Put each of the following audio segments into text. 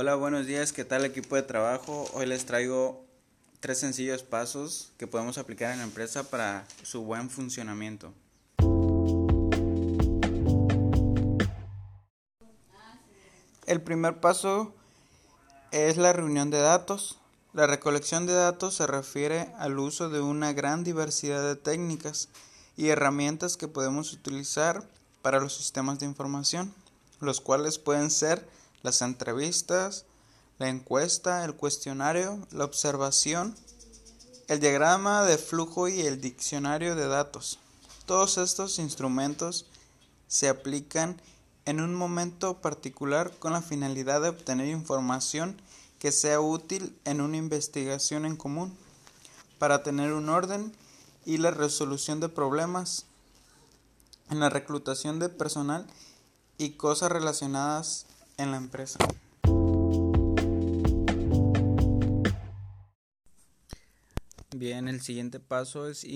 Hola, buenos días, ¿qué tal equipo de trabajo? Hoy les traigo tres sencillos pasos que podemos aplicar en la empresa para su buen funcionamiento. El primer paso es la reunión de datos. La recolección de datos se refiere al uso de una gran diversidad de técnicas y herramientas que podemos utilizar para los sistemas de información, los cuales pueden ser las entrevistas, la encuesta, el cuestionario, la observación, el diagrama de flujo y el diccionario de datos. Todos estos instrumentos se aplican en un momento particular con la finalidad de obtener información que sea útil en una investigación en común, para tener un orden y la resolución de problemas en la reclutación de personal y cosas relacionadas en la empresa. Bien, el siguiente paso es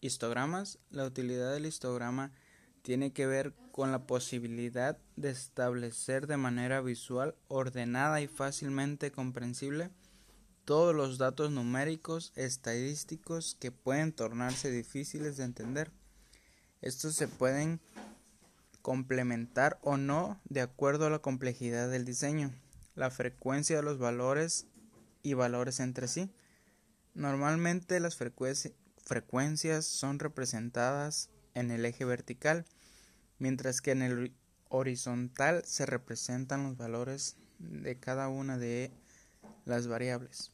histogramas. La utilidad del histograma tiene que ver con la posibilidad de establecer de manera visual, ordenada y fácilmente comprensible todos los datos numéricos estadísticos que pueden tornarse difíciles de entender. Estos se pueden complementar o no de acuerdo a la complejidad del diseño, la frecuencia de los valores y valores entre sí. Normalmente las frecuencias son representadas en el eje vertical, mientras que en el horizontal se representan los valores de cada una de las variables.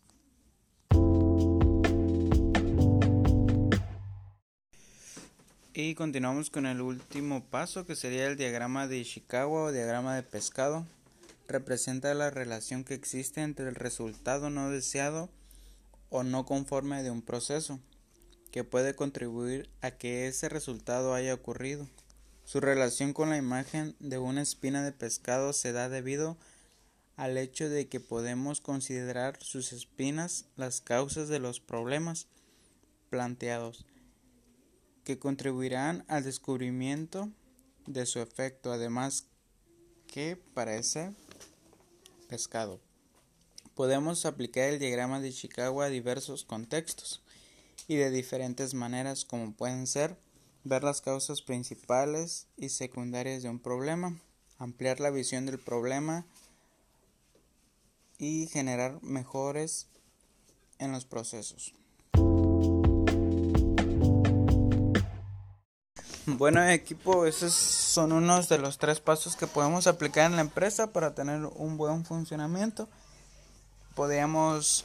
Y continuamos con el último paso que sería el diagrama de Ishikawa o diagrama de pescado. Representa la relación que existe entre el resultado no deseado o no conforme de un proceso, que puede contribuir a que ese resultado haya ocurrido. Su relación con la imagen de una espina de pescado se da debido al hecho de que podemos considerar sus espinas las causas de los problemas planteados que contribuirán al descubrimiento de su efecto, además que parece pescado. Podemos aplicar el diagrama de Chicago a diversos contextos y de diferentes maneras como pueden ser ver las causas principales y secundarias de un problema, ampliar la visión del problema y generar mejores en los procesos. Bueno equipo, esos son unos de los tres pasos que podemos aplicar en la empresa para tener un buen funcionamiento. Podríamos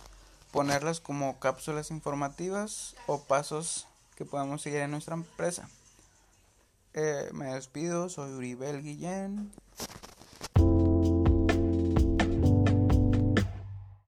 ponerlas como cápsulas informativas o pasos que podemos seguir en nuestra empresa. Eh, me despido, soy Uribel Guillén